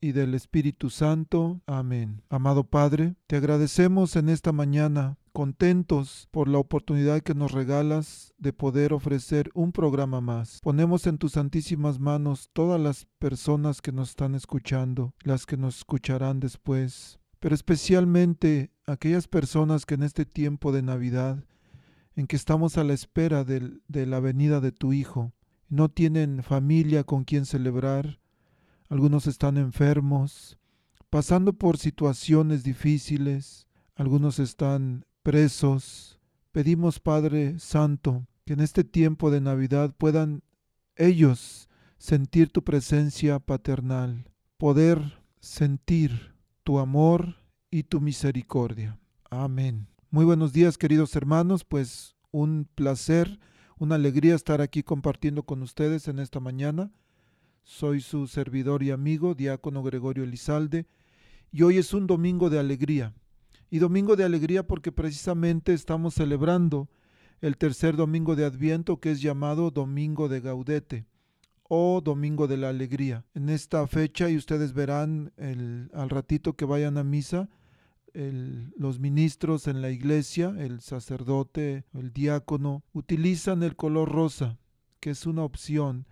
y del Espíritu Santo. Amén. Amado Padre, te agradecemos en esta mañana, contentos por la oportunidad que nos regalas de poder ofrecer un programa más. Ponemos en tus santísimas manos todas las personas que nos están escuchando, las que nos escucharán después, pero especialmente aquellas personas que en este tiempo de Navidad, en que estamos a la espera de, de la venida de tu Hijo, no tienen familia con quien celebrar, algunos están enfermos, pasando por situaciones difíciles, algunos están presos. Pedimos, Padre Santo, que en este tiempo de Navidad puedan ellos sentir tu presencia paternal, poder sentir tu amor y tu misericordia. Amén. Muy buenos días, queridos hermanos, pues un placer, una alegría estar aquí compartiendo con ustedes en esta mañana. Soy su servidor y amigo, diácono Gregorio Elizalde, y hoy es un domingo de alegría. Y domingo de alegría porque precisamente estamos celebrando el tercer domingo de Adviento que es llamado Domingo de Gaudete o Domingo de la Alegría. En esta fecha, y ustedes verán el, al ratito que vayan a misa, los ministros en la iglesia, el sacerdote, el diácono, utilizan el color rosa, que es una opción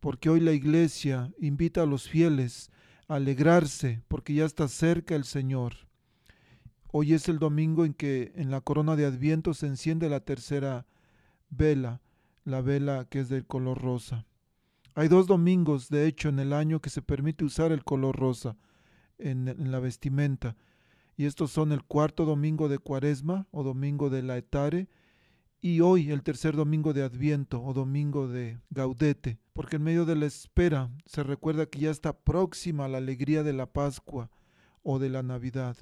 porque hoy la iglesia invita a los fieles a alegrarse, porque ya está cerca el Señor. Hoy es el domingo en que en la corona de Adviento se enciende la tercera vela, la vela que es del color rosa. Hay dos domingos, de hecho, en el año que se permite usar el color rosa en, la vestimenta. Y estos son el cuarto domingo de Cuaresma o domingo de la Etare y hoy el tercer domingo de Adviento o domingo de Gaudete, porque en medio de la espera se recuerda que ya está próxima la alegría de la Pascua o de la Navidad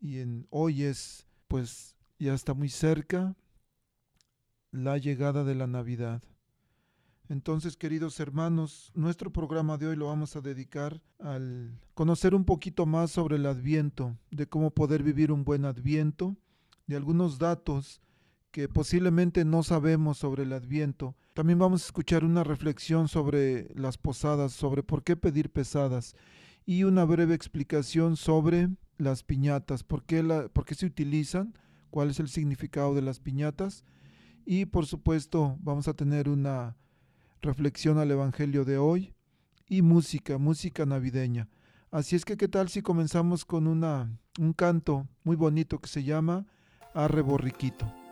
y en hoy es pues ya está muy cerca la llegada de la Navidad. Entonces, queridos hermanos, nuestro programa de hoy lo vamos a dedicar al conocer un poquito más sobre el Adviento, de cómo poder vivir un buen Adviento, de algunos datos que posiblemente no sabemos sobre el adviento. También vamos a escuchar una reflexión sobre las posadas, sobre por qué pedir pesadas y una breve explicación sobre las piñatas, por qué, por qué se utilizan, cuál es el significado de las piñatas y por supuesto vamos a tener una reflexión al Evangelio de hoy y música, música navideña. Así es que qué tal si comenzamos con una, un canto muy bonito que se llama Arre Borriquito.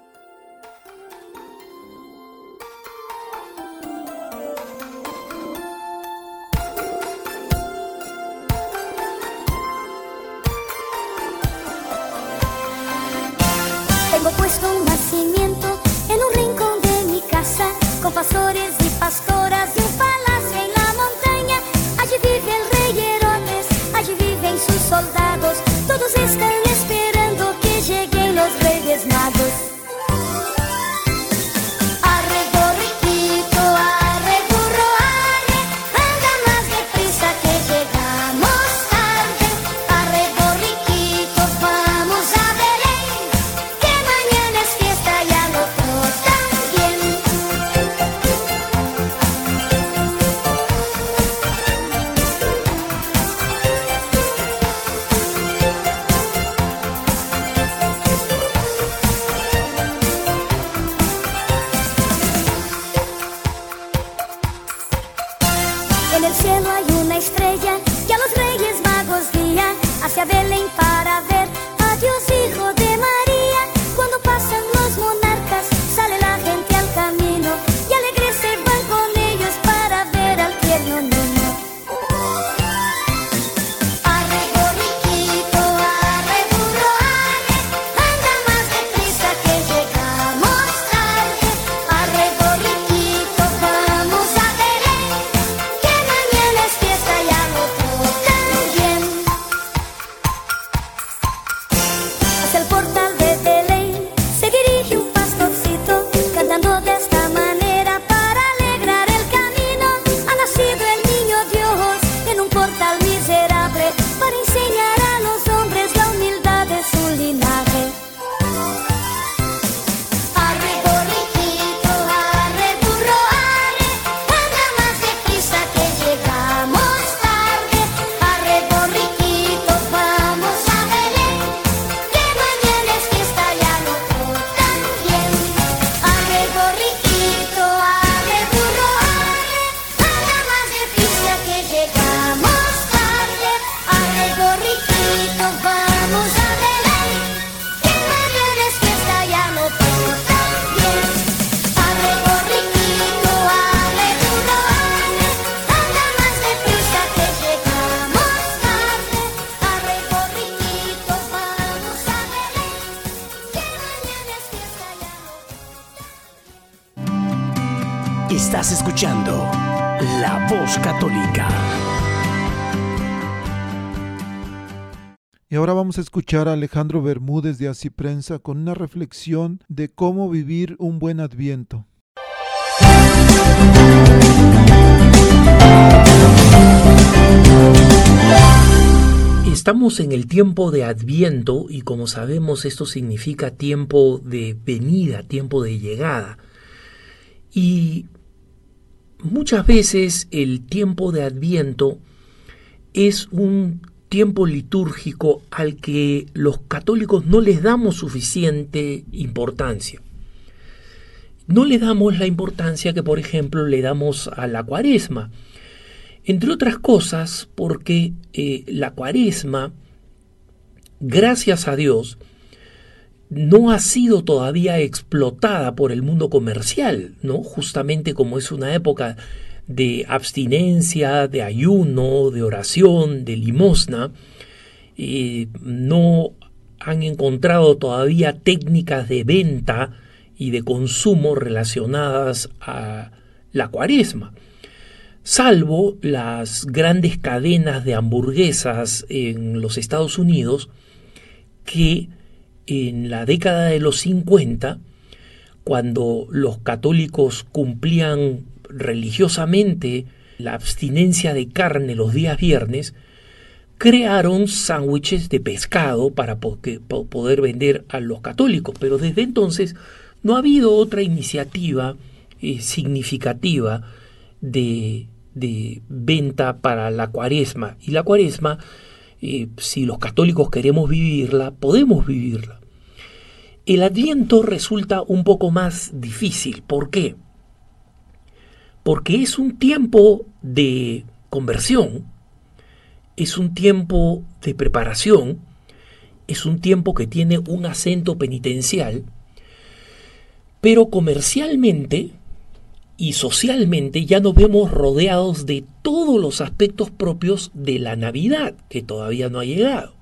Vamos a escuchar a Alejandro Bermúdez de Así Prensa con una reflexión de cómo vivir un buen adviento. Estamos en el tiempo de Adviento y como sabemos esto significa tiempo de venida, tiempo de llegada. Y muchas veces el tiempo de Adviento es un tiempo litúrgico al que los católicos no les damos suficiente importancia. No le damos la importancia que, por ejemplo, le damos a la cuaresma. Entre otras cosas, porque eh, la cuaresma, gracias a Dios, no ha sido todavía explotada por el mundo comercial, ¿no? Justamente como es una época de abstinencia, de ayuno, de oración, de limosna, eh, no han encontrado todavía técnicas de venta y de consumo relacionadas a la cuaresma salvo las grandes cadenas de hamburguesas en los Estados Unidos que en la década de los 50, cuando los católicos cumplían religiosamente la abstinencia de carne los días viernes, crearon sándwiches de pescado para poder vender a los católicos. Pero desde entonces no ha habido otra iniciativa eh, significativa de de venta para la cuaresma. Y la cuaresma, eh, si los católicos queremos vivirla, podemos vivirla. El adviento resulta un poco más difícil. ¿Por qué? Porque es un tiempo de conversión, es un tiempo de preparación, es un tiempo que tiene un acento penitencial, pero comercialmente y socialmente ya nos vemos rodeados de todos los aspectos propios de la Navidad, que todavía no ha llegado.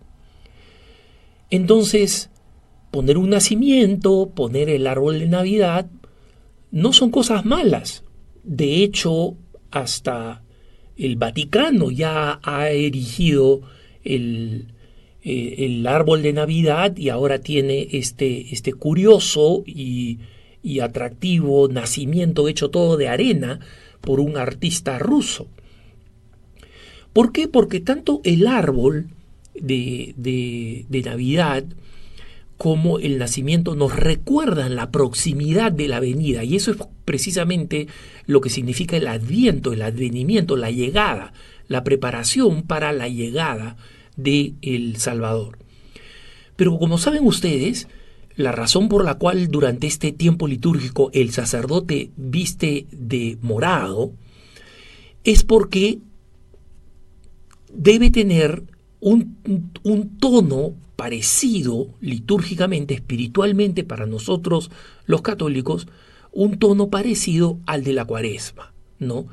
Entonces, poner un nacimiento, poner el árbol de Navidad, no son cosas malas. De hecho, hasta el Vaticano ya ha erigido el, eh, el árbol de Navidad y ahora tiene este, este curioso y y atractivo nacimiento hecho todo de arena por un artista ruso. ¿Por qué? Porque tanto el árbol de, de, Navidad como el nacimiento nos recuerdan la proximidad de la venida y eso es precisamente lo que significa el adviento, el advenimiento, la llegada, la preparación para la llegada de el Salvador. Pero como saben ustedes, la razón por la cual durante este tiempo litúrgico el sacerdote viste de morado es porque debe tener un, tono parecido litúrgicamente, espiritualmente para nosotros los católicos, un tono parecido al de la cuaresma, ¿no?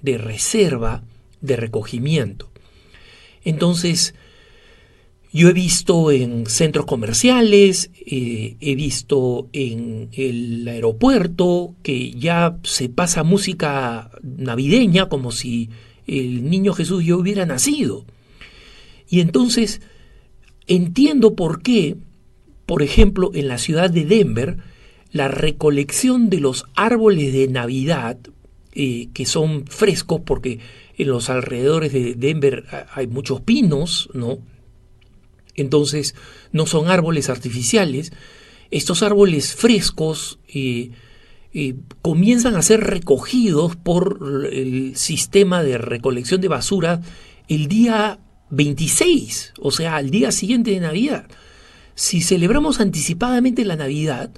De reserva, de recogimiento. Entonces, yo he visto en centros comerciales, eh, he visto en el aeropuerto que ya se pasa música navideña como si el niño Jesús ya hubiera nacido. Y entonces entiendo por qué, por ejemplo, en la ciudad de Denver, la recolección de los árboles de Navidad, eh, que son frescos porque en los alrededores de Denver hay muchos pinos, ¿no? Entonces, no son árboles artificiales. Estos árboles frescos eh, eh, comienzan a ser recogidos por el sistema de recolección de basura el día 26, o sea, al día siguiente de Navidad. Si celebramos anticipadamente la Navidad,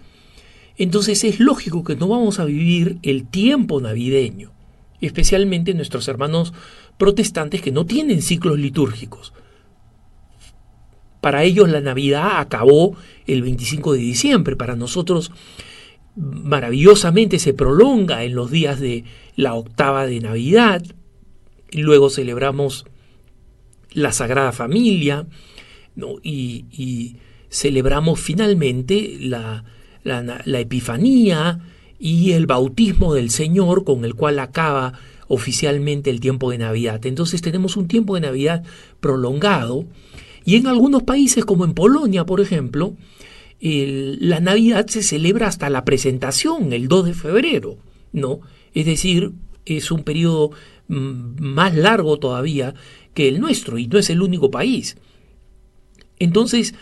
entonces es lógico que no vamos a vivir el tiempo navideño, especialmente nuestros hermanos protestantes que no tienen ciclos litúrgicos. Para ellos la Navidad acabó el 25 de diciembre. Para nosotros maravillosamente se prolonga en los días de la octava de Navidad. Luego celebramos la Sagrada Familia y, celebramos finalmente la, la, Epifanía y el bautismo del Señor con el cual acaba oficialmente el tiempo de Navidad. Entonces tenemos un tiempo de Navidad prolongado y en algunos países como en Polonia, por ejemplo, la Navidad se celebra hasta la presentación, el 2 de febrero, ¿no? Es decir, es un periodo mm, más largo todavía que el nuestro y no es el único país. Entonces,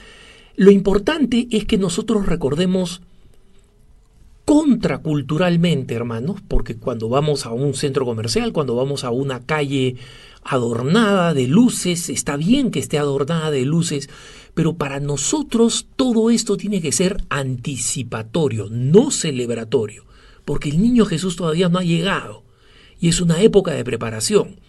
lo importante es que nosotros recordemos contraculturalmente, hermanos, porque cuando vamos a un centro comercial, cuando vamos a una calle adornada de luces, está bien que esté adornada de luces, pero para nosotros todo esto tiene que ser anticipatorio, no celebratorio, porque el niño Jesús todavía no ha llegado y es una época de preparación.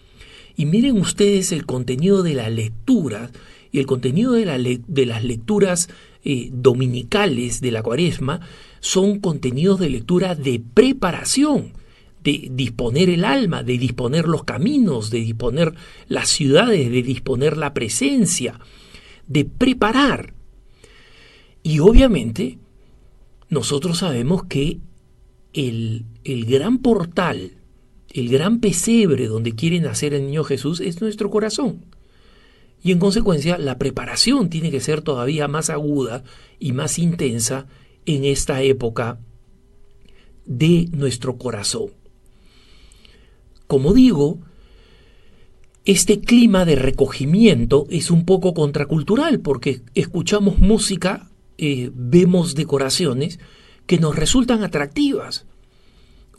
Y miren ustedes el contenido de la lectura y el contenido de, las lecturas eh, dominicales de la cuaresma son contenidos de lectura de preparación, de disponer el alma, de disponer los caminos, de disponer las ciudades, de disponer la presencia, de preparar. Y obviamente nosotros sabemos que el, el gran portal, el gran pesebre donde quiere nacer el niño Jesús es nuestro corazón. Y en consecuencia la preparación tiene que ser todavía más aguda y más intensa en esta época de nuestro corazón. Como digo, este clima de recogimiento es un poco contracultural porque escuchamos música, eh, vemos decoraciones que nos resultan atractivas.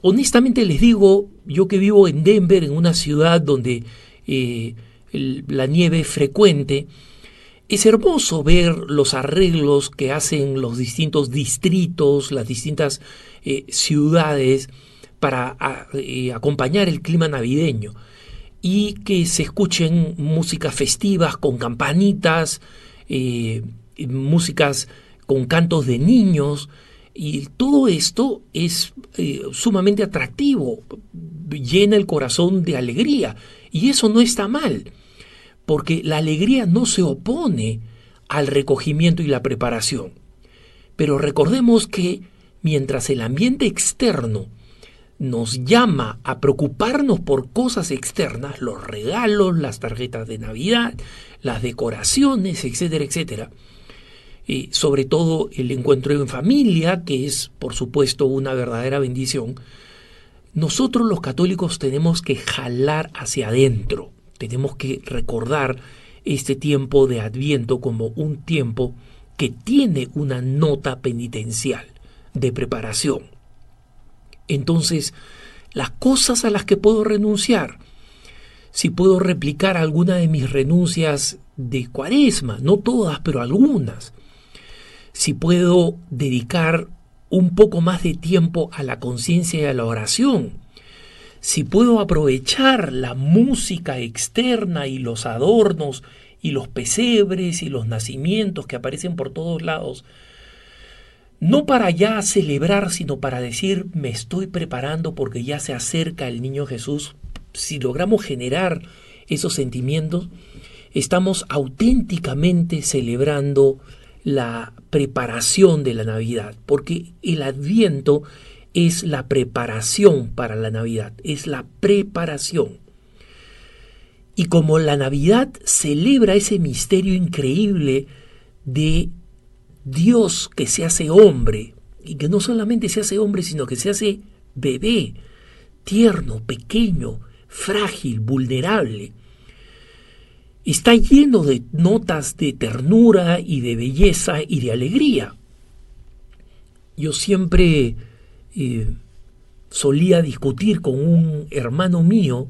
Honestamente les digo, yo que vivo en Denver, en una ciudad donde eh, la nieve frecuente, es hermoso ver los arreglos que hacen los distintos distritos, las distintas eh, ciudades para eh, acompañar el clima navideño. Y que se escuchen músicas festivas con campanitas, músicas con cantos de niños, y todo esto es sumamente atractivo, llena el corazón de alegría, y eso no está mal porque la alegría no se opone al recogimiento y la preparación. Pero recordemos que mientras el ambiente externo nos llama a preocuparnos por cosas externas, los regalos, las tarjetas de Navidad, las decoraciones, etcétera, etcétera, y sobre todo el encuentro en familia, que es por supuesto una verdadera bendición, nosotros los católicos tenemos que jalar hacia adentro tenemos que recordar este tiempo de Adviento como un tiempo que tiene una nota penitencial de preparación. Entonces, las cosas a las que puedo renunciar, si puedo replicar alguna de mis renuncias de cuaresma, no todas, pero algunas, si puedo dedicar un poco más de tiempo a la conciencia y a la oración, si puedo aprovechar la música externa y los adornos y los pesebres y los nacimientos que aparecen por todos lados, no para ya celebrar, sino para decir me estoy preparando porque ya se acerca el niño Jesús, si logramos generar esos sentimientos, estamos auténticamente celebrando la preparación de la Navidad, porque el adviento es la preparación para la Navidad, es la preparación. Y como la Navidad celebra ese misterio increíble de Dios que se hace hombre, y que no solamente se hace hombre, sino que se hace bebé, tierno, pequeño, frágil, vulnerable, está lleno de notas de ternura y de belleza y de alegría. Yo siempre solía discutir con un hermano mío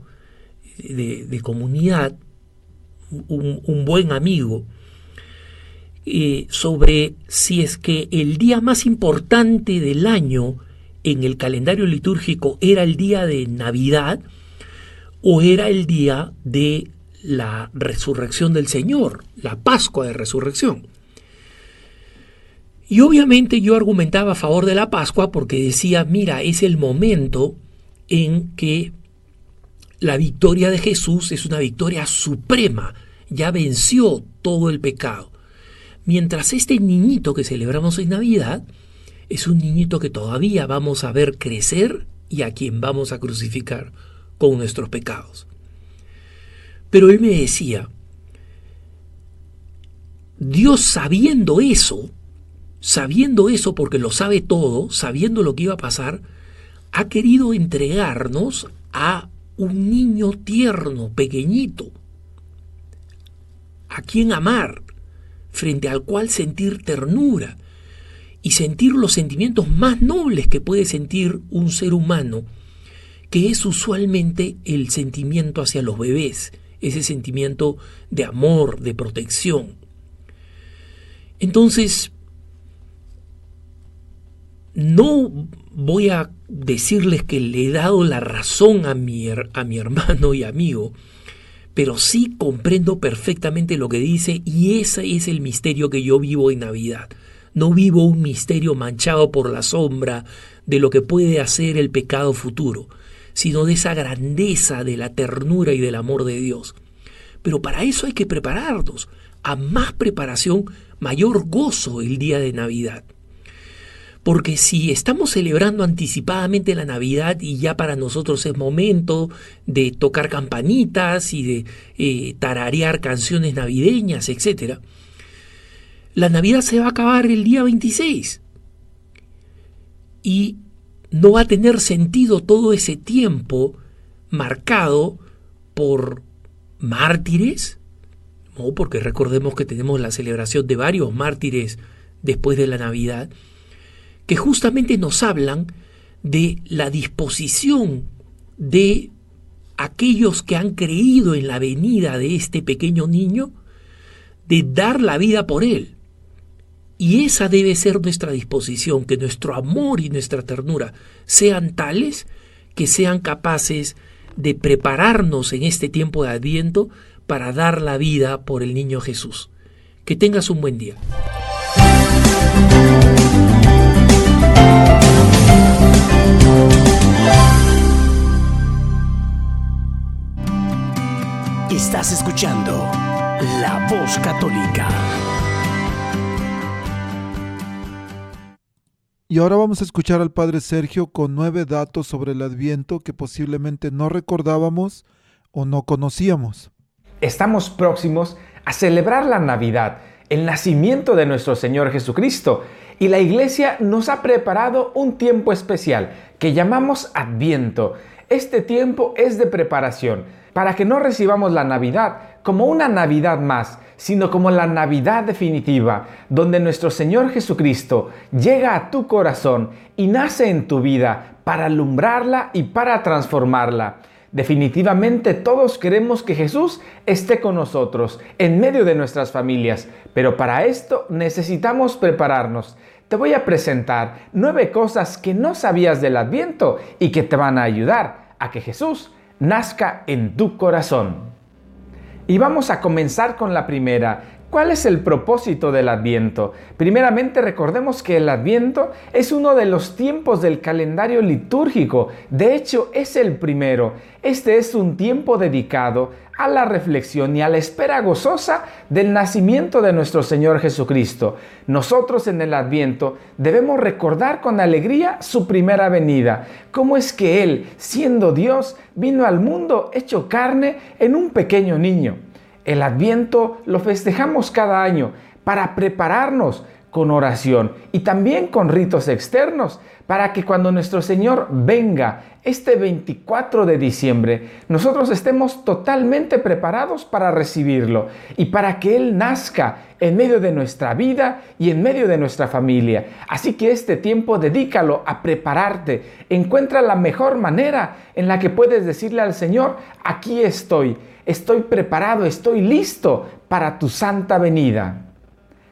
de, comunidad, un, buen amigo, eh, sobre si es que el día más importante del año en el calendario litúrgico era el día de Navidad o era el día de la resurrección del Señor, la Pascua de Resurrección. Y obviamente yo argumentaba a favor de la Pascua porque decía, mira, es el momento en que la victoria de Jesús es una victoria suprema, ya venció todo el pecado. Mientras este niñito que celebramos en Navidad es un niñito que todavía vamos a ver crecer y a quien vamos a crucificar con nuestros pecados. Pero él me decía, Dios sabiendo eso, sabiendo eso porque lo sabe todo, sabiendo lo que iba a pasar, ha querido entregarnos a un niño tierno, pequeñito, a quien amar, frente al cual sentir ternura y sentir los sentimientos más nobles que puede sentir un ser humano, que es usualmente el sentimiento hacia los bebés, ese sentimiento de amor, de protección. Entonces, no voy a decirles que le he dado la razón a mi, a mi hermano y amigo, pero sí comprendo perfectamente lo que dice y ese es el misterio que yo vivo en Navidad. No vivo un misterio manchado por la sombra de lo que puede hacer el pecado futuro, sino de esa grandeza de la ternura y del amor de Dios. Pero para eso hay que prepararnos. A más preparación, mayor gozo el día de Navidad. Porque si estamos celebrando anticipadamente la Navidad y ya para nosotros es momento de tocar campanitas y de eh, tararear canciones navideñas, etc., la Navidad se va a acabar el día 26. Y no va a tener sentido todo ese tiempo marcado por mártires, porque recordemos que tenemos la celebración de varios mártires después de la Navidad, que justamente nos hablan de la disposición de aquellos que han creído en la venida de este pequeño niño, de dar la vida por él. Y esa debe ser nuestra disposición, que nuestro amor y nuestra ternura sean tales que sean capaces de prepararnos en este tiempo de adviento para dar la vida por el niño Jesús. Que tengas un buen día. Estás escuchando La Voz Católica. Y ahora vamos a escuchar al Padre Sergio con nueve datos sobre el Adviento que posiblemente no recordábamos o no conocíamos. Estamos próximos a celebrar la Navidad, el nacimiento de nuestro Señor Jesucristo, y la Iglesia nos ha preparado un tiempo especial que llamamos Adviento. Este tiempo es de preparación para que no recibamos la Navidad como una Navidad más, sino como la Navidad definitiva, donde nuestro Señor Jesucristo llega a tu corazón y nace en tu vida para alumbrarla y para transformarla. Definitivamente todos queremos que Jesús esté con nosotros, en medio de nuestras familias, pero para esto necesitamos prepararnos. Te voy a presentar nueve cosas que no sabías del Adviento y que te van a ayudar a que Jesús nazca en tu corazón. Y vamos a comenzar con la primera. ¿Cuál es el propósito del Adviento? Primeramente recordemos que el Adviento es uno de los tiempos del calendario litúrgico. De hecho, es el primero. Este es un tiempo dedicado a la reflexión y a la espera gozosa del nacimiento de nuestro Señor Jesucristo. Nosotros en el Adviento debemos recordar con alegría su primera venida, cómo es que Él, siendo Dios, vino al mundo hecho carne en un pequeño niño. El Adviento lo festejamos cada año para prepararnos con oración y también con ritos externos para que cuando nuestro Señor venga este 24 de diciembre, nosotros estemos totalmente preparados para recibirlo y para que Él nazca en medio de nuestra vida y en medio de nuestra familia. Así que este tiempo dedícalo a prepararte. Encuentra la mejor manera en la que puedes decirle al Señor, aquí estoy, estoy preparado, estoy listo para tu santa venida.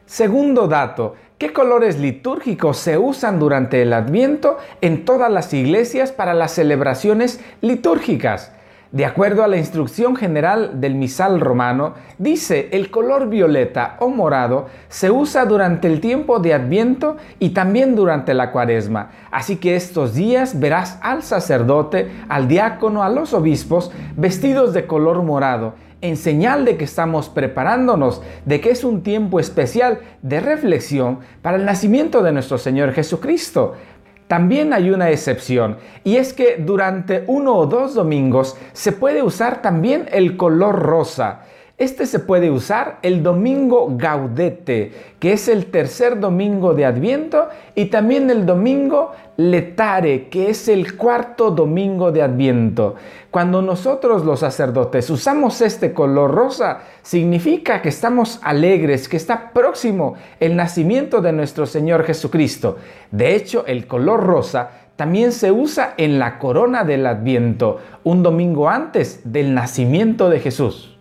Segundo dato, ¿qué colores litúrgicos se usan durante el Adviento en todas las iglesias para las celebraciones litúrgicas? De acuerdo a la instrucción general del misal romano, dice el color violeta o morado se usa durante el tiempo de Adviento y también durante la cuaresma. Así que estos días verás al sacerdote, al diácono, a los obispos vestidos de color morado en señal de que estamos preparándonos, de que es un tiempo especial de reflexión para el nacimiento de nuestro Señor Jesucristo. También hay una excepción y es que durante uno o dos domingos se puede usar también el color rosa. Este se puede usar el domingo gaudete, que es el tercer domingo de Adviento, y también el domingo letare, que es el cuarto domingo de Adviento. Cuando nosotros los sacerdotes usamos este color rosa, significa que estamos alegres, que está próximo el nacimiento de nuestro Señor Jesucristo. De hecho, el color rosa también se usa en la corona del Adviento, un domingo antes del nacimiento de Jesús.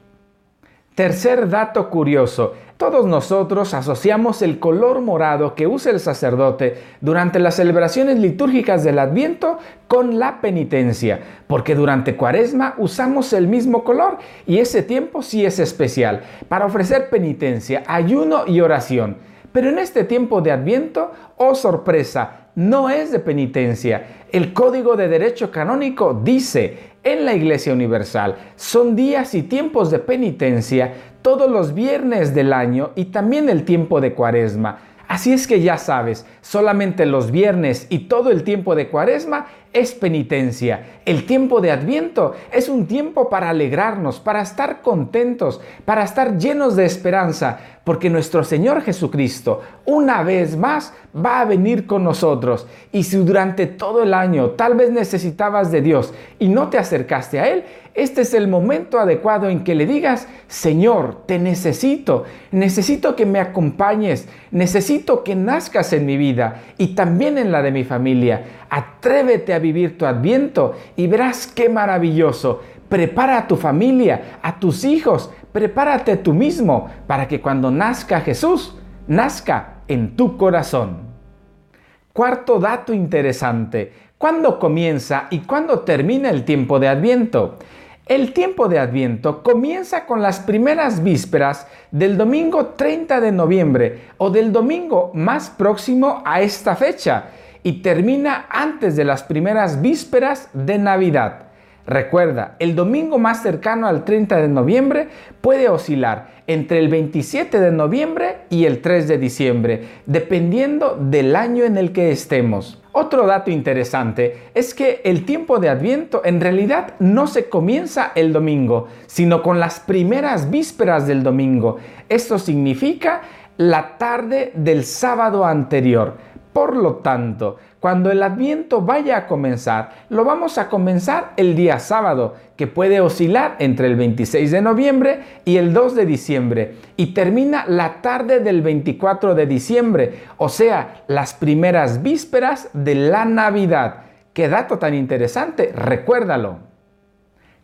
Tercer dato curioso. Todos nosotros asociamos el color morado que usa el sacerdote durante las celebraciones litúrgicas del Adviento con la penitencia, porque durante Cuaresma usamos el mismo color y ese tiempo sí es especial para ofrecer penitencia, ayuno y oración. Pero en este tiempo de Adviento, oh sorpresa, no es de penitencia. El Código de Derecho Canónico dice, en la Iglesia Universal. Son días y tiempos de penitencia todos los viernes del año y también el tiempo de cuaresma. Así es que ya sabes, solamente los viernes y todo el tiempo de cuaresma es penitencia. El tiempo de Adviento es un tiempo para alegrarnos, para estar contentos, para estar llenos de esperanza, porque nuestro Señor Jesucristo una vez más va a venir con nosotros. Y si durante todo el año tal vez necesitabas de Dios y no te acercaste a Él, este es el momento adecuado en que le digas, Señor, te necesito, necesito que me acompañes, necesito que nazcas en mi vida y también en la de mi familia. Atrévete a vivir tu adviento y verás qué maravilloso. Prepara a tu familia, a tus hijos, prepárate tú mismo para que cuando nazca Jesús, nazca en tu corazón. Cuarto dato interesante. ¿Cuándo comienza y cuándo termina el tiempo de Adviento? El tiempo de Adviento comienza con las primeras vísperas del domingo 30 de noviembre o del domingo más próximo a esta fecha y termina antes de las primeras vísperas de Navidad. Recuerda, el domingo más cercano al 30 de noviembre puede oscilar entre el 27 de noviembre y el 3 de diciembre, dependiendo del año en el que estemos. Otro dato interesante es que el tiempo de Adviento en realidad no se comienza el domingo, sino con las primeras vísperas del domingo. Esto significa la tarde del sábado anterior. Por lo tanto, cuando el adviento vaya a comenzar, lo vamos a comenzar el día sábado, que puede oscilar entre el 26 de noviembre y el 2 de diciembre, y termina la tarde del 24 de diciembre, o sea, las primeras vísperas de la Navidad. Qué dato tan interesante, recuérdalo.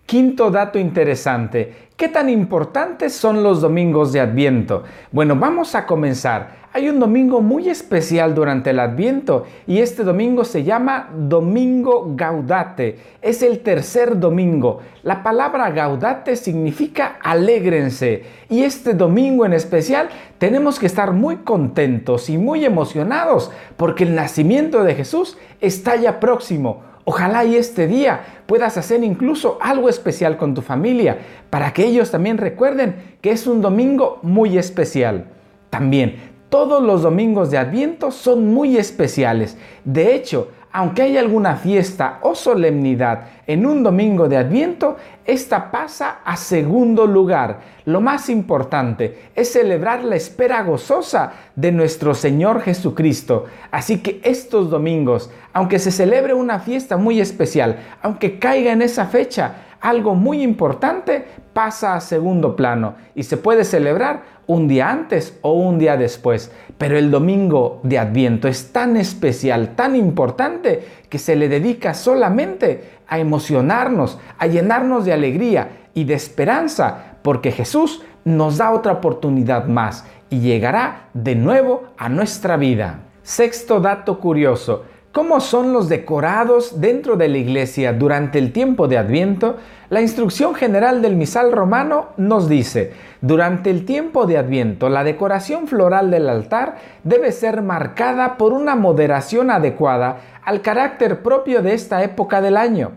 Quinto dato interesante, ¿qué tan importantes son los domingos de Adviento? Bueno, vamos a comenzar. Hay un domingo muy especial durante el Adviento y este domingo se llama Domingo Gaudate. Es el tercer domingo. La palabra Gaudate significa alégrense y este domingo en especial tenemos que estar muy contentos y muy emocionados porque el nacimiento de Jesús está ya próximo. Ojalá y este día puedas hacer incluso algo especial con tu familia para que ellos también recuerden que es un domingo muy especial. También todos los domingos de Adviento son muy especiales. De hecho, aunque hay alguna fiesta o solemnidad en un domingo de Adviento, esta pasa a segundo lugar. Lo más importante es celebrar la espera gozosa de nuestro Señor Jesucristo. Así que estos domingos, aunque se celebre una fiesta muy especial, aunque caiga en esa fecha, algo muy importante pasa a segundo plano y se puede celebrar un día antes o un día después. Pero el domingo de Adviento es tan especial, tan importante, que se le dedica solamente a emocionarnos, a llenarnos de alegría y de esperanza, porque Jesús nos da otra oportunidad más y llegará de nuevo a nuestra vida. Sexto dato curioso. ¿Cómo son los decorados dentro de la iglesia durante el tiempo de Adviento? La instrucción general del misal romano nos dice, durante el tiempo de Adviento la decoración floral del altar debe ser marcada por una moderación adecuada al carácter propio de esta época del año.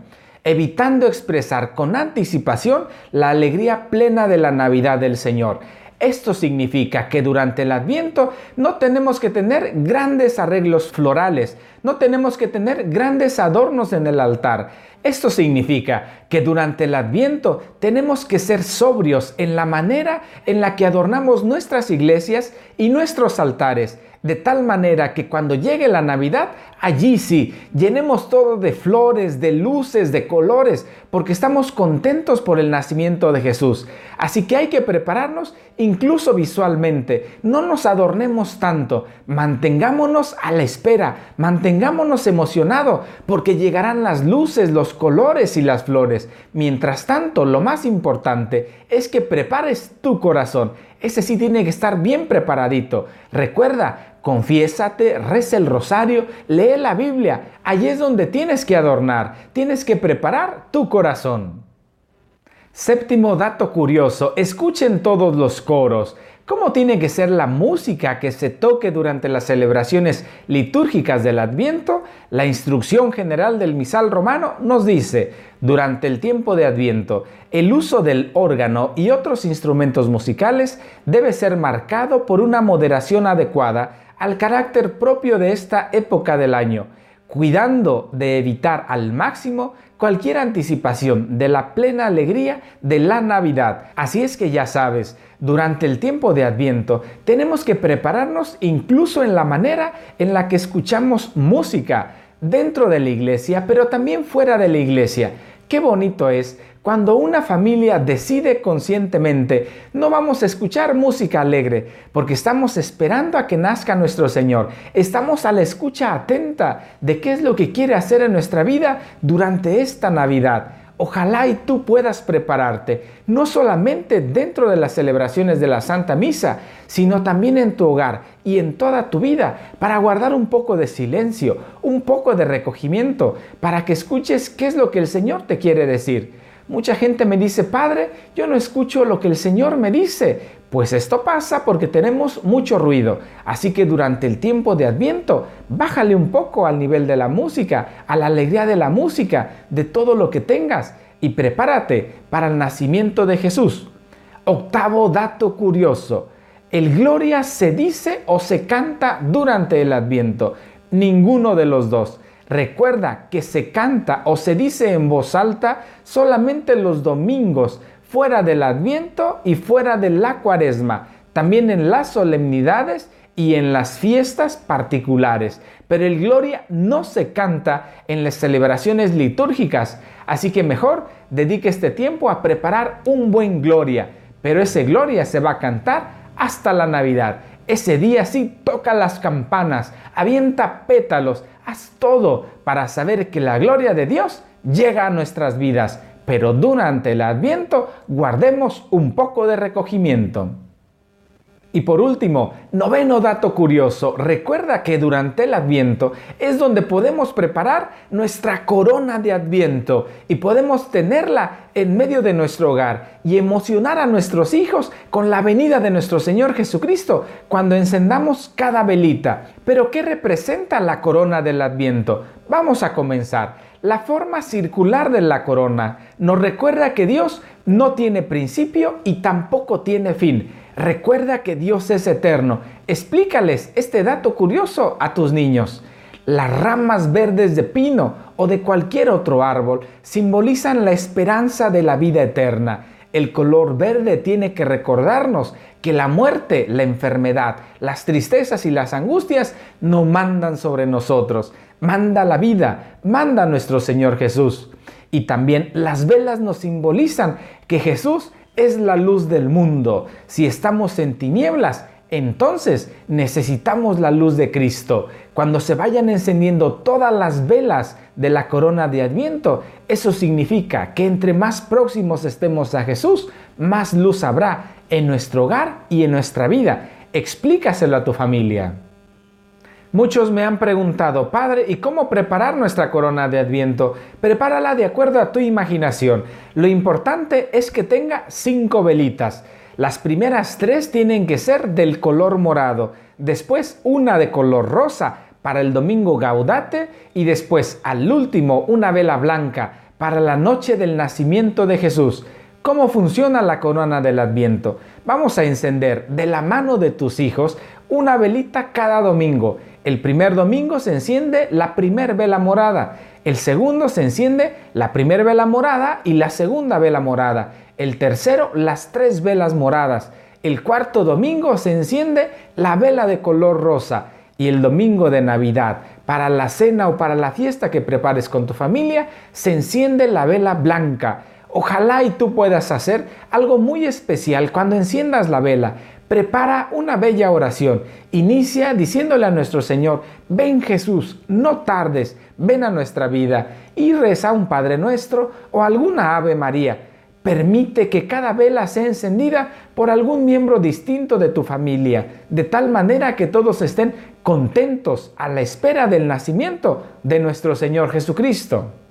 evitando expresar con anticipación la alegría plena de la Navidad del Señor. Esto significa que durante el Adviento no tenemos que tener grandes arreglos florales, no tenemos que tener grandes adornos en el altar. Esto significa que durante el Adviento tenemos que ser sobrios en la manera en la que adornamos nuestras iglesias y nuestros altares de tal manera que cuando llegue la Navidad, allí sí, llenemos todo de flores, de luces, de colores, porque estamos contentos por el nacimiento de Jesús. Así que hay que prepararnos incluso visualmente. No nos adornemos tanto, mantengámonos a la espera, mantengámonos emocionados, porque llegarán las luces, los colores y las flores. Mientras tanto, lo más importante es que prepares tu corazón. Ese sí tiene que estar bien preparadito. Recuerda, confiésate, reza el rosario, lee la Biblia. Allí es donde tienes que adornar, tienes que preparar tu corazón. Séptimo dato curioso, escuchen todos los coros. ¿Cómo tiene que ser la música que se toque durante las celebraciones litúrgicas del Adviento? La instrucción general del misal romano nos dice, durante el tiempo de Adviento, el uso del órgano y otros instrumentos musicales debe ser marcado por una moderación adecuada al carácter propio de esta época del año, cuidando de evitar al máximo cualquier anticipación de la plena alegría de la Navidad. Así es que ya sabes, durante el tiempo de Adviento tenemos que prepararnos incluso en la manera en la que escuchamos música dentro de la iglesia, pero también fuera de la iglesia. Qué bonito es cuando una familia decide conscientemente, no vamos a escuchar música alegre, porque estamos esperando a que nazca nuestro Señor. Estamos a la escucha atenta de qué es lo que quiere hacer en nuestra vida durante esta Navidad. Ojalá y tú puedas prepararte, no solamente dentro de las celebraciones de la Santa Misa, sino también en tu hogar y en toda tu vida, para guardar un poco de silencio, un poco de recogimiento, para que escuches qué es lo que el Señor te quiere decir. Mucha gente me dice, Padre, yo no escucho lo que el Señor me dice. Pues esto pasa porque tenemos mucho ruido. Así que durante el tiempo de Adviento, bájale un poco al nivel de la música, a la alegría de la música, de todo lo que tengas y prepárate para el nacimiento de Jesús. Octavo dato curioso. El gloria se dice o se canta durante el Adviento. Ninguno de los dos. Recuerda que se canta o se dice en voz alta solamente los domingos, fuera del Adviento y fuera de la Cuaresma, también en las solemnidades y en las fiestas particulares. Pero el Gloria no se canta en las celebraciones litúrgicas, así que mejor dedique este tiempo a preparar un buen Gloria. Pero ese Gloria se va a cantar hasta la Navidad. Ese día sí toca las campanas, avienta pétalos, haz todo para saber que la gloria de Dios llega a nuestras vidas, pero durante el adviento guardemos un poco de recogimiento. Y por último, noveno dato curioso, recuerda que durante el adviento es donde podemos preparar nuestra corona de adviento y podemos tenerla en medio de nuestro hogar y emocionar a nuestros hijos con la venida de nuestro Señor Jesucristo cuando encendamos cada velita. Pero ¿qué representa la corona del adviento? Vamos a comenzar. La forma circular de la corona nos recuerda que Dios no tiene principio y tampoco tiene fin Recuerda que Dios es eterno. Explícales este dato curioso a tus niños. Las ramas verdes de pino o de cualquier otro árbol simbolizan la esperanza de la vida eterna. El color verde tiene que recordarnos que la muerte, la enfermedad, las tristezas y las angustias no mandan sobre nosotros. Manda la vida, manda nuestro Señor Jesús. Y también las velas nos simbolizan que Jesús es la luz del mundo. Si estamos en tinieblas, entonces necesitamos la luz de Cristo. Cuando se vayan encendiendo todas las velas de la corona de Adviento, eso significa que entre más próximos estemos a Jesús, más luz habrá en nuestro hogar y en nuestra vida. Explícaselo a tu familia. Muchos me han preguntado, Padre, ¿y cómo preparar nuestra corona de Adviento? Prepárala de acuerdo a tu imaginación. Lo importante es que tenga cinco velitas. Las primeras tres tienen que ser del color morado, después una de color rosa para el domingo gaudate y después al último una vela blanca para la noche del nacimiento de Jesús. ¿Cómo funciona la corona del Adviento? Vamos a encender de la mano de tus hijos una velita cada domingo. El primer domingo se enciende la primer vela morada. El segundo se enciende la primera vela morada y la segunda vela morada. El tercero las tres velas moradas. El cuarto domingo se enciende la vela de color rosa. Y el domingo de Navidad, para la cena o para la fiesta que prepares con tu familia, se enciende la vela blanca. Ojalá y tú puedas hacer algo muy especial cuando enciendas la vela. Prepara una bella oración. Inicia diciéndole a nuestro Señor, ven Jesús, no tardes, ven a nuestra vida y reza un Padre nuestro o alguna Ave María. Permite que cada vela sea encendida por algún miembro distinto de tu familia, de tal manera que todos estén contentos a la espera del nacimiento de nuestro Señor Jesucristo.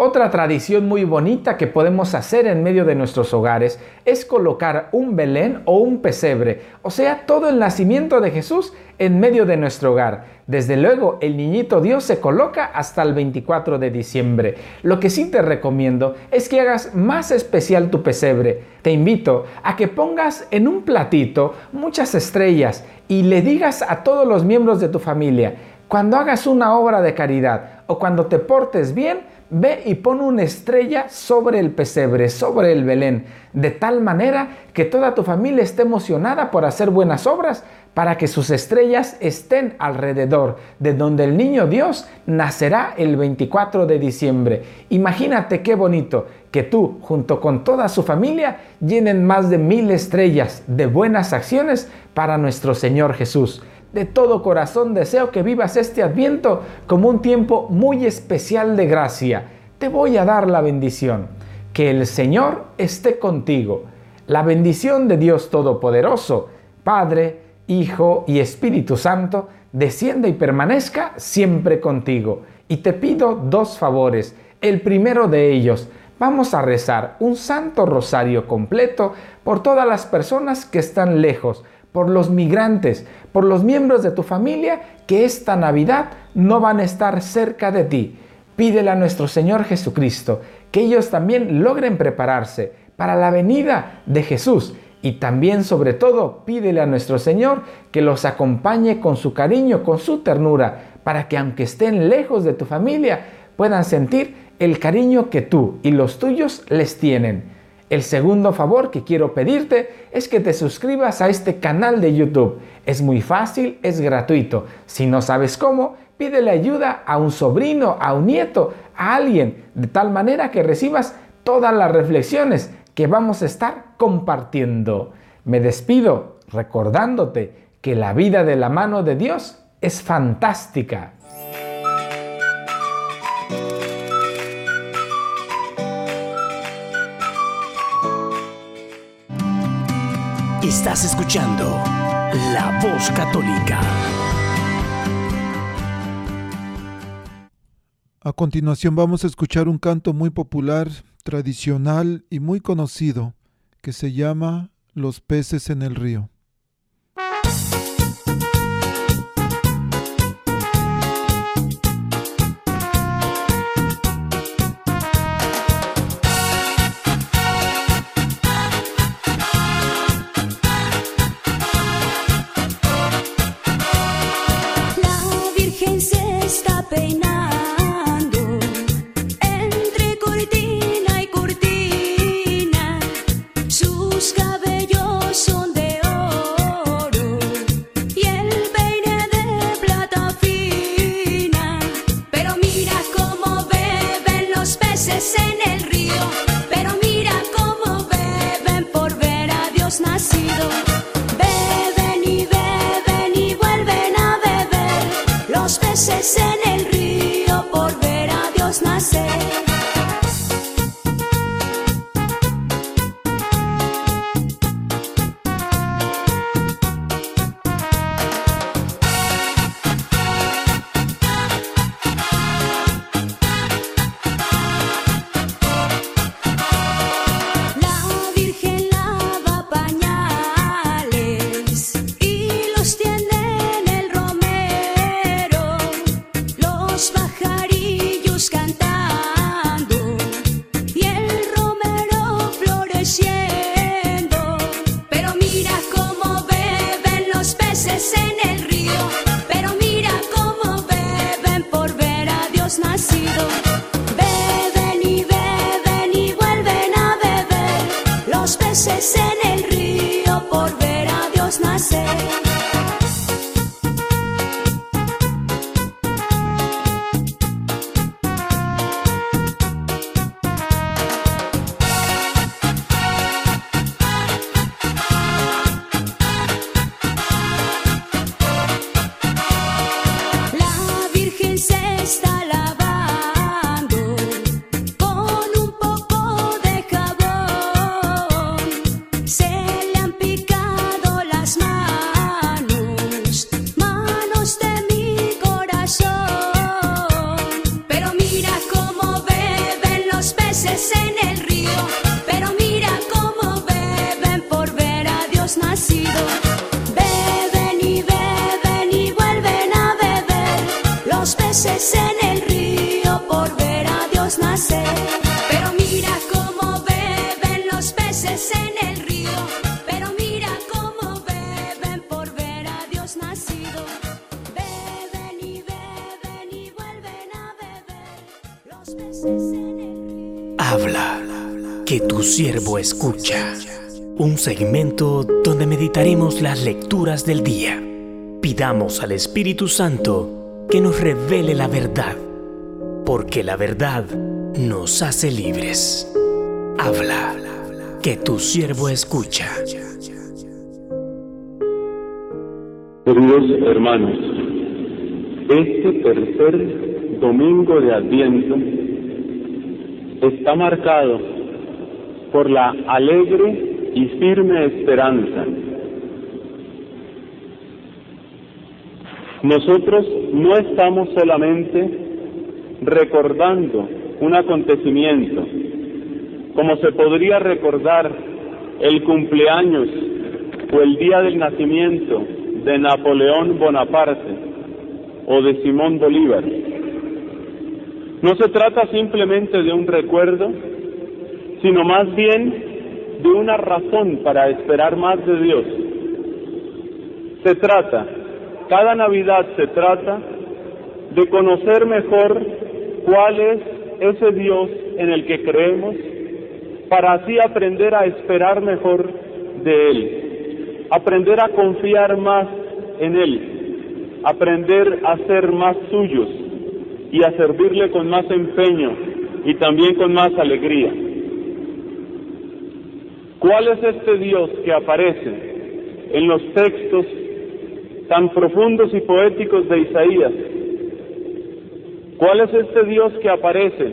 Otra tradición muy bonita que podemos hacer en medio de nuestros hogares es colocar un Belén o un pesebre, o sea, todo el nacimiento de Jesús en medio de nuestro hogar. Desde luego, el niñito Dios se coloca hasta el 24 de diciembre. Lo que sí te recomiendo es que hagas más especial tu pesebre. Te invito a que pongas en un platito muchas estrellas y le digas a todos los miembros de tu familia, cuando hagas una obra de caridad o cuando te portes bien, ve y pon una estrella sobre el pesebre, sobre el Belén, de tal manera que toda tu familia esté emocionada por hacer buenas obras, para que sus estrellas estén alrededor de donde el niño Dios nacerá el 24 de diciembre. Imagínate qué bonito que tú, junto con toda su familia, llenen más de mil estrellas de buenas acciones para nuestro Señor Jesús. De todo corazón deseo que vivas este adviento como un tiempo muy especial de gracia. Te voy a dar la bendición. Que el Señor esté contigo. La bendición de Dios Todopoderoso, Padre, Hijo y Espíritu Santo, descienda y permanezca siempre contigo. Y te pido dos favores. El primero de ellos, vamos a rezar un santo rosario completo por todas las personas que están lejos por los migrantes, por los miembros de tu familia que esta Navidad no van a estar cerca de ti. Pídele a nuestro Señor Jesucristo que ellos también logren prepararse para la venida de Jesús y también sobre todo pídele a nuestro Señor que los acompañe con su cariño, con su ternura, para que aunque estén lejos de tu familia, puedan sentir el cariño que tú y los tuyos les tienen. El segundo favor que quiero pedirte es que te suscribas a este canal de YouTube. Es muy fácil, es gratuito. Si no sabes cómo, pídele ayuda a un sobrino, a un nieto, a alguien, de tal manera que recibas todas las reflexiones que vamos a estar compartiendo. Me despido recordándote que la vida de la mano de Dios es fantástica. Estás escuchando La Voz Católica. A continuación vamos a escuchar un canto muy popular, tradicional y muy conocido que se llama Los peces en el río. Que tu siervo escucha. Un segmento donde meditaremos las lecturas del día. Pidamos al Espíritu Santo que nos revele la verdad, porque la verdad nos hace libres. Habla, que tu siervo escucha. Queridos hermanos, este tercer domingo de Adviento está marcado por la alegre y firme esperanza. Nosotros no estamos solamente recordando un acontecimiento, como se podría recordar el cumpleaños o el día del nacimiento de Napoleón Bonaparte o de Simón Bolívar. No se trata simplemente de un recuerdo, sino más bien de una razón para esperar más de Dios. Se trata, cada Navidad se trata de conocer mejor cuál es ese Dios en el que creemos, para así aprender a esperar mejor de Él, aprender a confiar más en Él, aprender a ser más suyos y a servirle con más empeño y también con más alegría. ¿Cuál es este Dios que aparece en los textos tan profundos y poéticos de Isaías? ¿Cuál es este Dios que aparece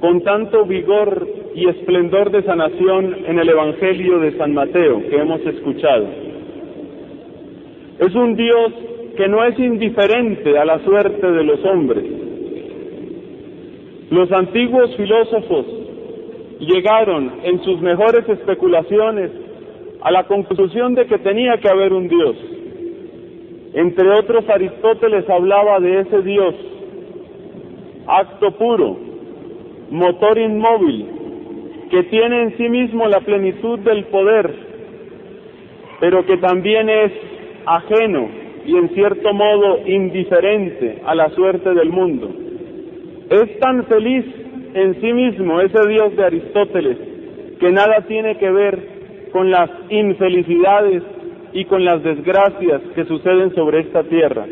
con tanto vigor y esplendor de sanación en el Evangelio de San Mateo que hemos escuchado? Es un Dios que no es indiferente a la suerte de los hombres. Los antiguos filósofos llegaron en sus mejores especulaciones a la conclusión de que tenía que haber un Dios. Entre otros, Aristóteles hablaba de ese Dios, acto puro, motor inmóvil, que tiene en sí mismo la plenitud del poder, pero que también es ajeno y en cierto modo indiferente a la suerte del mundo. Es tan feliz en sí mismo ese Dios de Aristóteles que nada tiene que ver con las infelicidades y con las desgracias que suceden sobre esta tierra.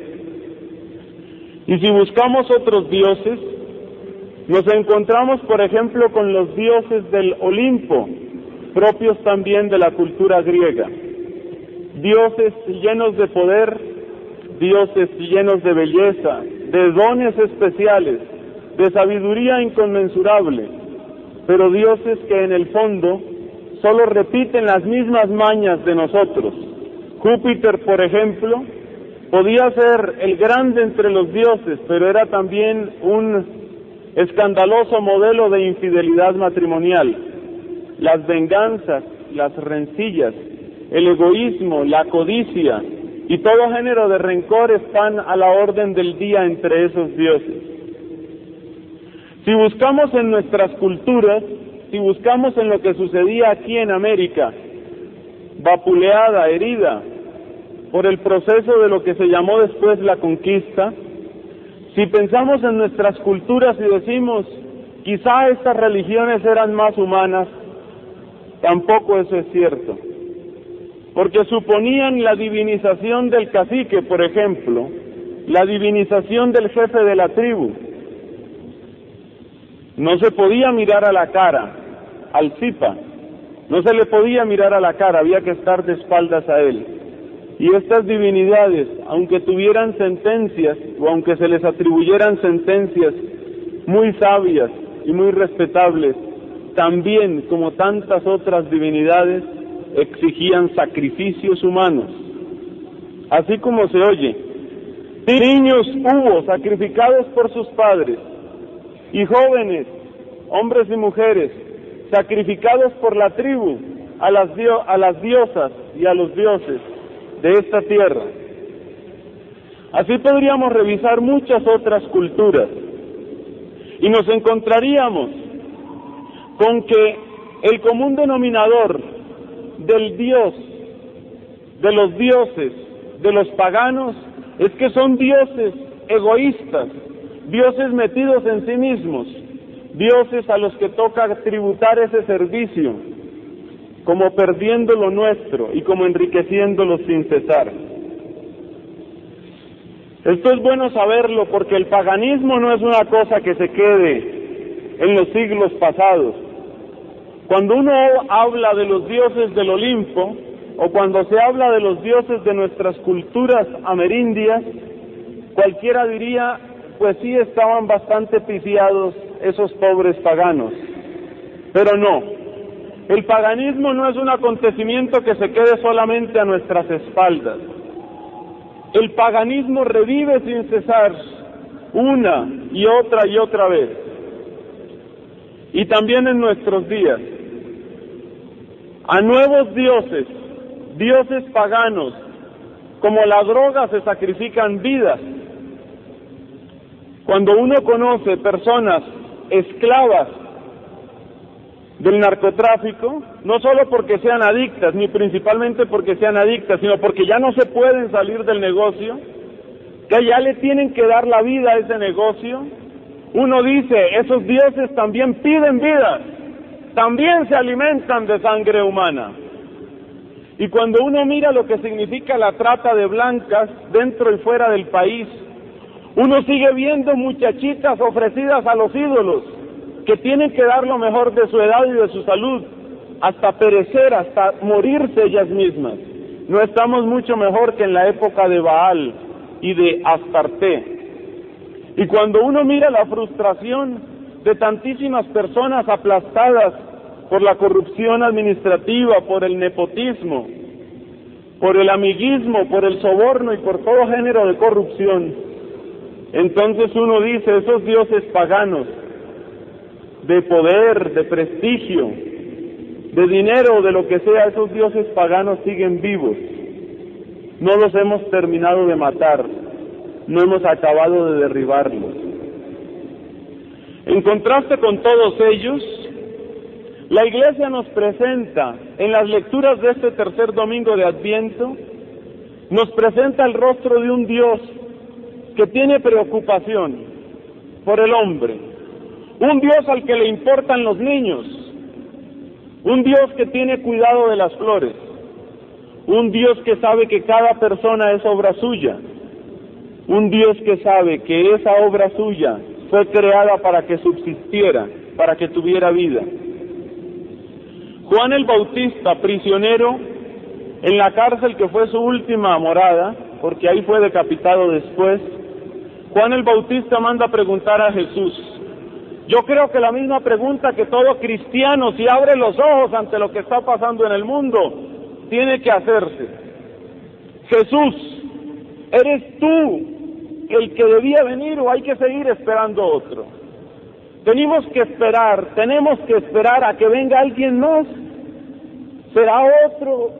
Y si buscamos otros dioses, nos encontramos, por ejemplo, con los dioses del Olimpo, propios también de la cultura griega. Dioses llenos de poder, dioses llenos de belleza, de dones especiales, de sabiduría inconmensurable, pero dioses que en el fondo solo repiten las mismas mañas de nosotros. Júpiter, por ejemplo, podía ser el grande entre los dioses, pero era también un escandaloso modelo de infidelidad matrimonial. Las venganzas, las rencillas, el egoísmo, la codicia y todo género de rencor están a la orden del día entre esos dioses. Si buscamos en nuestras culturas, si buscamos en lo que sucedía aquí en América, vapuleada, herida, por el proceso de lo que se llamó después la conquista, si pensamos en nuestras culturas y decimos, quizá estas religiones eran más humanas, tampoco eso es cierto. Porque suponían la divinización del cacique, por ejemplo, la divinización del jefe de la tribu. No se podía mirar a la cara al Zipa, no se le podía mirar a la cara, había que estar de espaldas a él. Y estas divinidades, aunque tuvieran sentencias o aunque se les atribuyeran sentencias muy sabias y muy respetables, también, como tantas otras divinidades, exigían sacrificios humanos. Así como se oye, niños hubo sacrificados por sus padres y jóvenes, hombres y mujeres, sacrificados por la tribu a las, a las diosas y a los dioses de esta tierra. Así podríamos revisar muchas otras culturas y nos encontraríamos con que el común denominador del Dios, de los dioses, de los paganos, es que son dioses egoístas, dioses metidos en sí mismos, dioses a los que toca tributar ese servicio, como perdiendo lo nuestro y como enriqueciéndolo sin cesar. Esto es bueno saberlo porque el paganismo no es una cosa que se quede en los siglos pasados. Cuando uno habla de los dioses del Olimpo o cuando se habla de los dioses de nuestras culturas amerindias, cualquiera diría, pues sí estaban bastante piciados esos pobres paganos. Pero no, el paganismo no es un acontecimiento que se quede solamente a nuestras espaldas. El paganismo revive sin cesar una y otra y otra vez. Y también en nuestros días. A nuevos dioses, dioses paganos, como la droga se sacrifican vidas. Cuando uno conoce personas esclavas del narcotráfico, no solo porque sean adictas, ni principalmente porque sean adictas, sino porque ya no se pueden salir del negocio, que ya le tienen que dar la vida a ese negocio. Uno dice, esos dioses también piden vida, también se alimentan de sangre humana. Y cuando uno mira lo que significa la trata de blancas dentro y fuera del país, uno sigue viendo muchachitas ofrecidas a los ídolos, que tienen que dar lo mejor de su edad y de su salud, hasta perecer, hasta morirse ellas mismas. No estamos mucho mejor que en la época de Baal y de Astarte. Y cuando uno mira la frustración de tantísimas personas aplastadas por la corrupción administrativa, por el nepotismo, por el amiguismo, por el soborno y por todo género de corrupción, entonces uno dice, esos dioses paganos de poder, de prestigio, de dinero, de lo que sea, esos dioses paganos siguen vivos. No los hemos terminado de matar, no hemos acabado de derribarlos. En contraste con todos ellos, la Iglesia nos presenta en las lecturas de este tercer domingo de Adviento, nos presenta el rostro de un Dios que tiene preocupación por el hombre, un Dios al que le importan los niños, un Dios que tiene cuidado de las flores, un Dios que sabe que cada persona es obra suya, un Dios que sabe que esa obra suya fue creada para que subsistiera, para que tuviera vida. Juan el Bautista, prisionero en la cárcel que fue su última morada, porque ahí fue decapitado después, Juan el Bautista manda a preguntar a Jesús, yo creo que la misma pregunta que todo cristiano, si abre los ojos ante lo que está pasando en el mundo, tiene que hacerse. Jesús, ¿eres tú el que debía venir o hay que seguir esperando otro? Tenemos que esperar, tenemos que esperar a que venga alguien más. Será otro,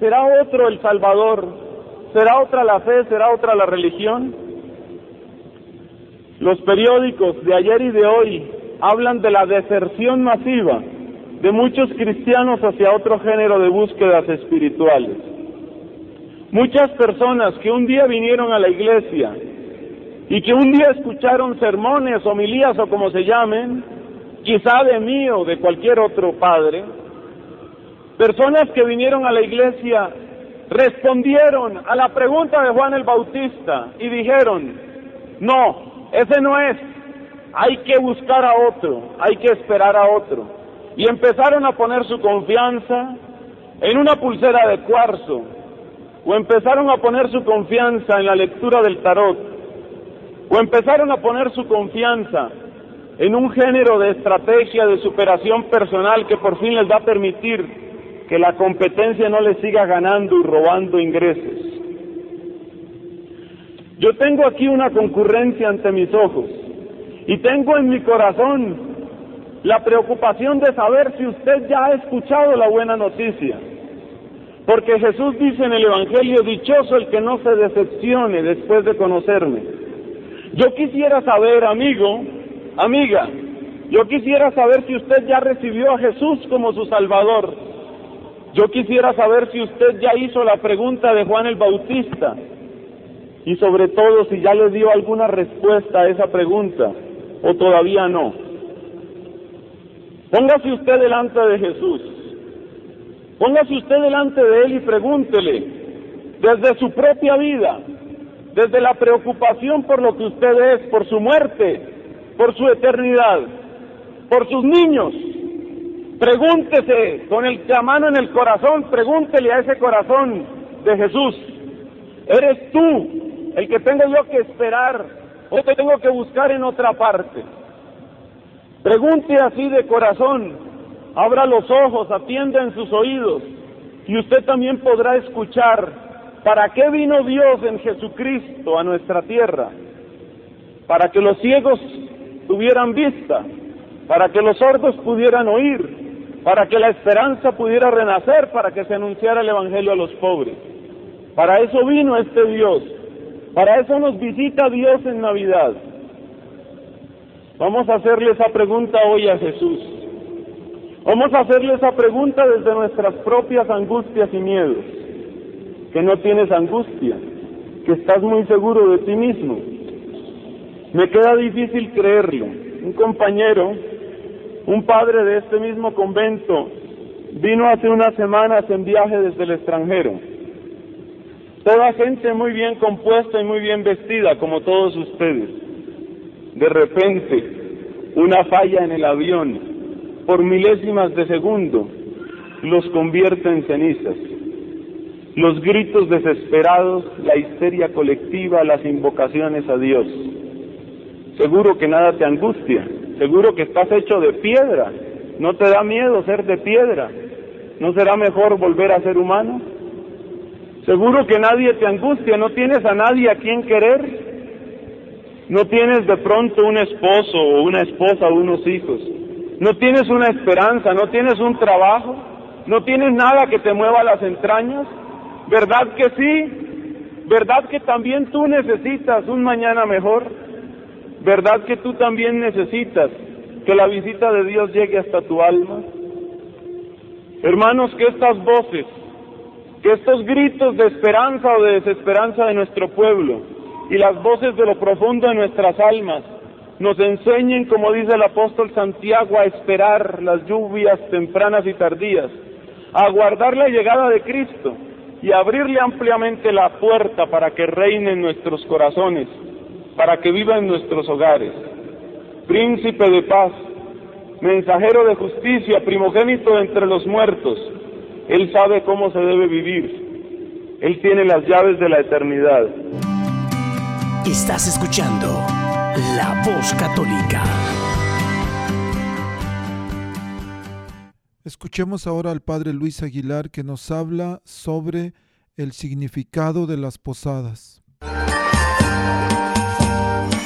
será otro el Salvador, será otra la fe, será otra la religión. Los periódicos de ayer y de hoy hablan de la deserción masiva de muchos cristianos hacia otro género de búsquedas espirituales. Muchas personas que un día vinieron a la iglesia y que un día escucharon sermones, homilías o como se llamen, quizá de mí o de cualquier otro padre, personas que vinieron a la iglesia respondieron a la pregunta de Juan el Bautista y dijeron, no, ese no es, hay que buscar a otro, hay que esperar a otro. Y empezaron a poner su confianza en una pulsera de cuarzo, o empezaron a poner su confianza en la lectura del tarot, o empezaron a poner su confianza en un género de estrategia de superación personal que por fin les va a permitir que la competencia no les siga ganando y robando ingresos. Yo tengo aquí una concurrencia ante mis ojos y tengo en mi corazón la preocupación de saber si usted ya ha escuchado la buena noticia. Porque Jesús dice en el Evangelio, dichoso el que no se decepcione después de conocerme. Yo quisiera saber, amigo, amiga, yo quisiera saber si usted ya recibió a Jesús como su Salvador. Yo quisiera saber si usted ya hizo la pregunta de Juan el Bautista y sobre todo si ya le dio alguna respuesta a esa pregunta o todavía no. Póngase usted delante de Jesús. Póngase usted delante de Él y pregúntele desde su propia vida, desde la preocupación por lo que usted es, por su muerte, por su eternidad, por sus niños. Pregúntese con el, la mano en el corazón, pregúntele a ese corazón de Jesús. ¿Eres tú el que tengo yo que esperar o te tengo que buscar en otra parte? Pregunte así de corazón, abra los ojos, atienda en sus oídos y usted también podrá escuchar para qué vino Dios en Jesucristo a nuestra tierra. Para que los ciegos tuvieran vista, para que los sordos pudieran oír, para que la esperanza pudiera renacer, para que se anunciara el Evangelio a los pobres. Para eso vino este Dios, para eso nos visita Dios en Navidad. Vamos a hacerle esa pregunta hoy a Jesús. Vamos a hacerle esa pregunta desde nuestras propias angustias y miedos. Que no tienes angustia, que estás muy seguro de ti mismo. Me queda difícil creerlo. Un compañero, un padre de este mismo convento, vino hace unas semanas en viaje desde el extranjero. Toda gente muy bien compuesta y muy bien vestida, como todos ustedes. De repente, una falla en el avión, por milésimas de segundo, los convierte en cenizas. Los gritos desesperados, la histeria colectiva, las invocaciones a Dios. Seguro que nada te angustia, seguro que estás hecho de piedra, no te da miedo ser de piedra, ¿no será mejor volver a ser humano? Seguro que nadie te angustia, no tienes a nadie a quien querer, no tienes de pronto un esposo o una esposa o unos hijos, no tienes una esperanza, no tienes un trabajo, no tienes nada que te mueva las entrañas, ¿verdad que sí? ¿Verdad que también tú necesitas un mañana mejor? ¿Verdad que tú también necesitas que la visita de Dios llegue hasta tu alma? Hermanos, que estas voces, que estos gritos de esperanza o de desesperanza de nuestro pueblo y las voces de lo profundo de nuestras almas nos enseñen, como dice el apóstol Santiago, a esperar las lluvias tempranas y tardías, a aguardar la llegada de Cristo y abrirle ampliamente la puerta para que reine en nuestros corazones, para que viva en nuestros hogares. Príncipe de paz, mensajero de justicia, primogénito entre los muertos, Él sabe cómo se debe vivir. Él tiene las llaves de la eternidad. Estás escuchando La Voz Católica. Escuchemos ahora al Padre Luis Aguilar que nos habla sobre el significado de las posadas.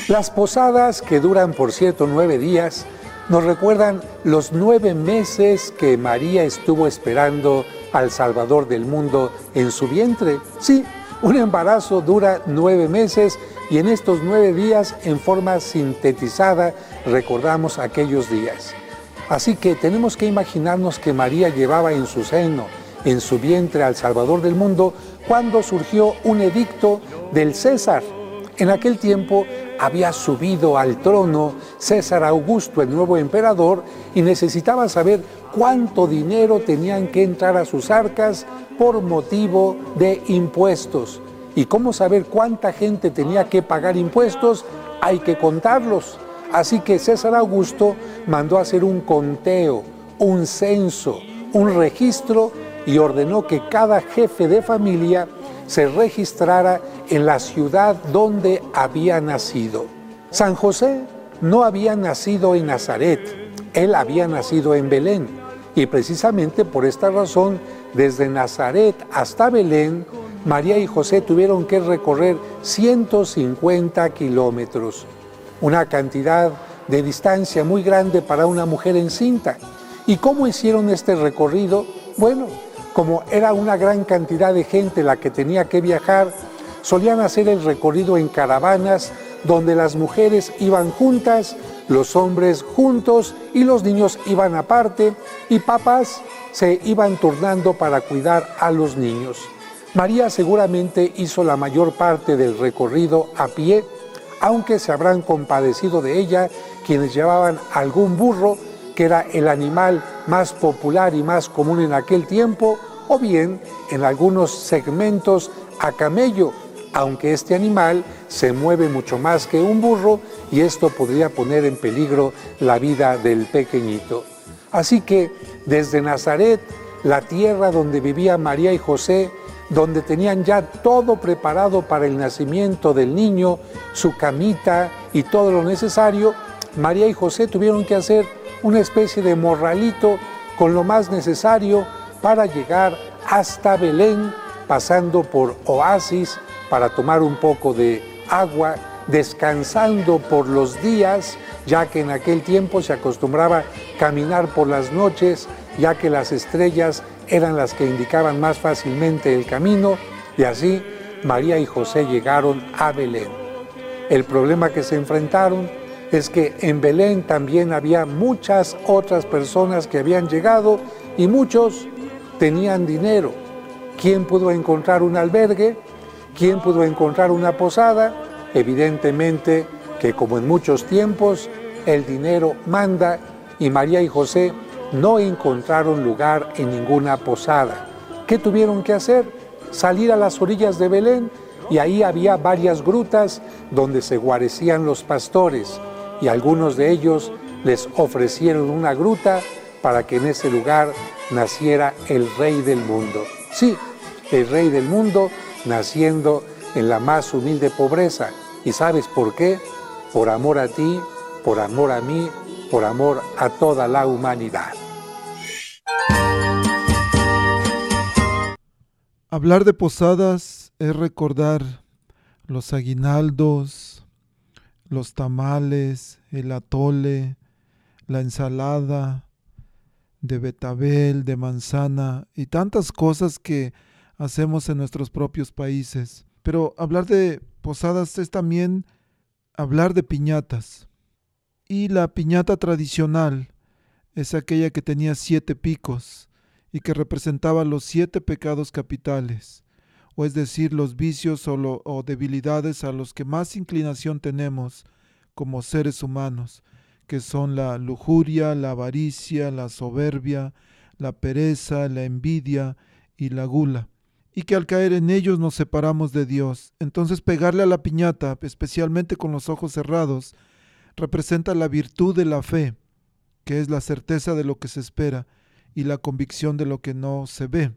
Las posadas, que duran por cierto nueve días, nos recuerdan los nueve meses que María estuvo esperando al Salvador del mundo en su vientre. Sí, un embarazo dura nueve meses y en estos nueve días, en forma sintetizada, recordamos aquellos días. Así que tenemos que imaginarnos que María llevaba en su seno, en su vientre al Salvador del mundo, cuando surgió un edicto del César. En aquel tiempo había subido al trono César Augusto, el nuevo emperador, y necesitaba saber cuánto dinero tenían que entrar a sus arcas por motivo de impuestos. ¿Y cómo saber cuánta gente tenía que pagar impuestos? Hay que contarlos. Así que César Augusto mandó hacer un conteo, un censo, un registro y ordenó que cada jefe de familia se registrara en la ciudad donde había nacido. San José no había nacido en Nazaret, él había nacido en Belén. Y precisamente por esta razón, desde Nazaret hasta Belén, María y José tuvieron que recorrer 150 kilómetros, una cantidad de distancia muy grande para una mujer encinta. ¿Y cómo hicieron este recorrido? Bueno, como era una gran cantidad de gente la que tenía que viajar, solían hacer el recorrido en caravanas donde las mujeres iban juntas, los hombres juntos y los niños iban aparte y papás se iban turnando para cuidar a los niños. María seguramente hizo la mayor parte del recorrido a pie, aunque se habrán compadecido de ella quienes llevaban algún burro, que era el animal más popular y más común en aquel tiempo, o bien en algunos segmentos a camello, aunque este animal se mueve mucho más que un burro y esto podría poner en peligro la vida del pequeñito. Así que desde Nazaret, la tierra donde vivía María y José, donde tenían ya todo preparado para el nacimiento del niño, su camita y todo lo necesario, María y José tuvieron que hacer una especie de morralito con lo más necesario para llegar hasta Belén, pasando por oasis para tomar un poco de agua, descansando por los días, ya que en aquel tiempo se acostumbraba caminar por las noches, ya que las estrellas eran las que indicaban más fácilmente el camino, y así María y José llegaron a Belén. El problema que se enfrentaron es que en Belén también había muchas otras personas que habían llegado y muchos tenían dinero. ¿Quién pudo encontrar un albergue? ¿Quién pudo encontrar una posada? Evidentemente que como en muchos tiempos, el dinero manda y María y José no encontraron lugar en ninguna posada. ¿Qué tuvieron que hacer? Salir a las orillas de Belén y ahí había varias grutas donde se guarecían los pastores y algunos de ellos les ofrecieron una gruta para que en ese lugar naciera el rey del mundo. Sí, el rey del mundo naciendo en la más humilde pobreza. ¿Y sabes por qué? Por amor a ti, por amor a mí, por amor a toda la humanidad. Hablar de posadas es recordar los aguinaldos, los tamales, el atole, la ensalada, de betabel, de manzana y tantas cosas que hacemos en nuestros propios países. Pero hablar de posadas es también hablar de piñatas. Y la piñata tradicional es aquella que tenía siete picos y que representaba los siete pecados capitales, o es decir, los vicios o, debilidades a los que más inclinación tenemos como seres humanos que son la lujuria, la avaricia, la soberbia, la pereza, la envidia y la gula, y que al caer en ellos nos separamos de Dios. Entonces pegarle a la piñata, especialmente con los ojos cerrados, representa la virtud de la fe, que es la certeza de lo que se espera y la convicción de lo que no se ve,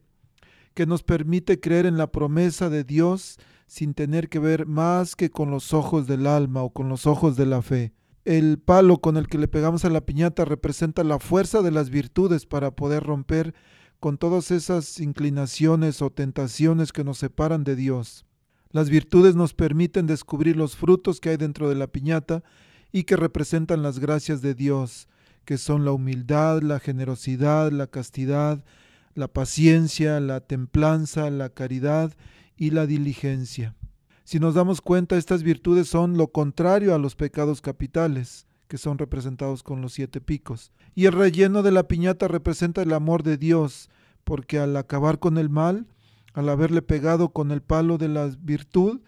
que nos permite creer en la promesa de Dios sin tener que ver más que con los ojos del alma o con los ojos de la fe. El palo con el que le pegamos a la piñata representa la fuerza de las virtudes para poder romper con todas esas inclinaciones o tentaciones que nos separan de Dios. Las virtudes nos permiten descubrir los frutos que hay dentro de la piñata y que representan las gracias de Dios, que son la humildad, la generosidad, la castidad, la paciencia, la templanza, la caridad y la diligencia. Si nos damos cuenta, estas virtudes son lo contrario a los pecados capitales, que son representados con los siete picos. Y el relleno de la piñata representa el amor de Dios, porque al acabar con el mal, al haberle pegado con el palo de la virtud,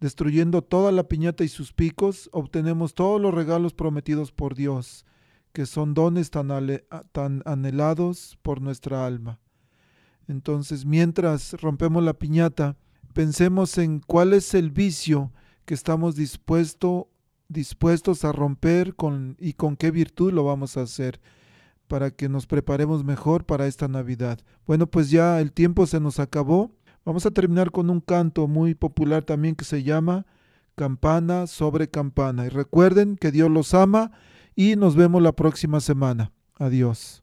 destruyendo toda la piñata y sus picos, obtenemos todos los regalos prometidos por Dios, que son dones tan, anhelados por nuestra alma. Entonces, mientras rompemos la piñata, pensemos en cuál es el vicio que estamos dispuesto, dispuestos a romper con, y con qué virtud lo vamos a hacer para que nos preparemos mejor para esta Navidad. Bueno, pues ya el tiempo se nos acabó. Vamos a terminar con un canto muy popular también que se llama Campana sobre Campana. Y recuerden que Dios los ama y nos vemos la próxima semana. Adiós.